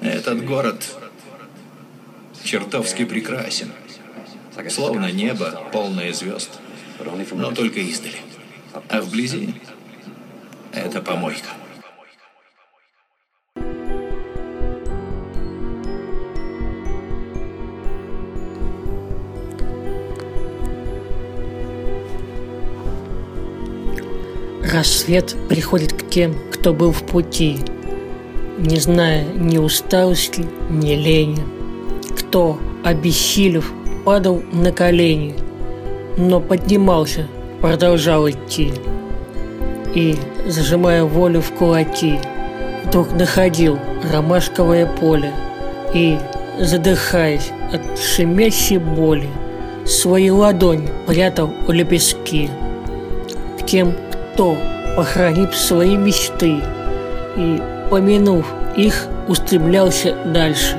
Этот город чертовски прекрасен. Словно небо, полное звезд. Но только издали. А вблизи это помойка. Рассвет приходит к тем, кто был в пути, Не зная ни усталости, ни лени, Кто, обессилев, падал на колени, Но поднимался, продолжал идти. И, зажимая волю в кулаки, Вдруг находил ромашковое поле И, задыхаясь от шумящей боли, Свою ладонь прятал у лепестки. К тем, кто, похоронив свои мечты и, помянув их, устремлялся дальше.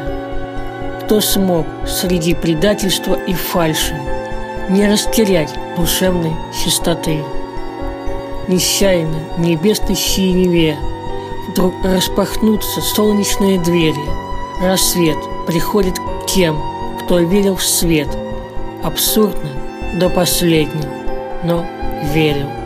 Кто смог среди предательства и фальши не растерять душевной чистоты. Несчаянно в небесной синеве вдруг распахнутся солнечные двери. Рассвет приходит к тем, кто верил в свет. Абсурдно до последнего, но верил.